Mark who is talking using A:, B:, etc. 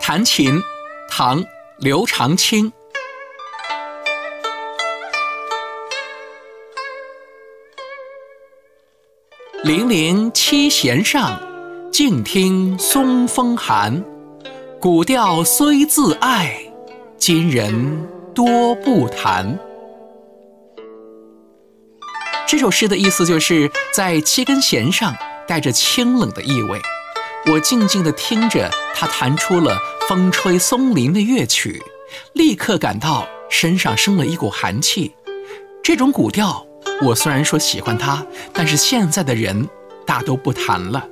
A: 弹琴，唐·刘长卿。零零七弦上，静听松风寒。古调虽自爱，今人多不弹。这首诗的意思就是在七根弦上带着清冷的意味。我静静地听着他弹出了风吹松林的乐曲，立刻感到身上生了一股寒气。这种古调，我虽然说喜欢它，但是现在的人大都不弹了。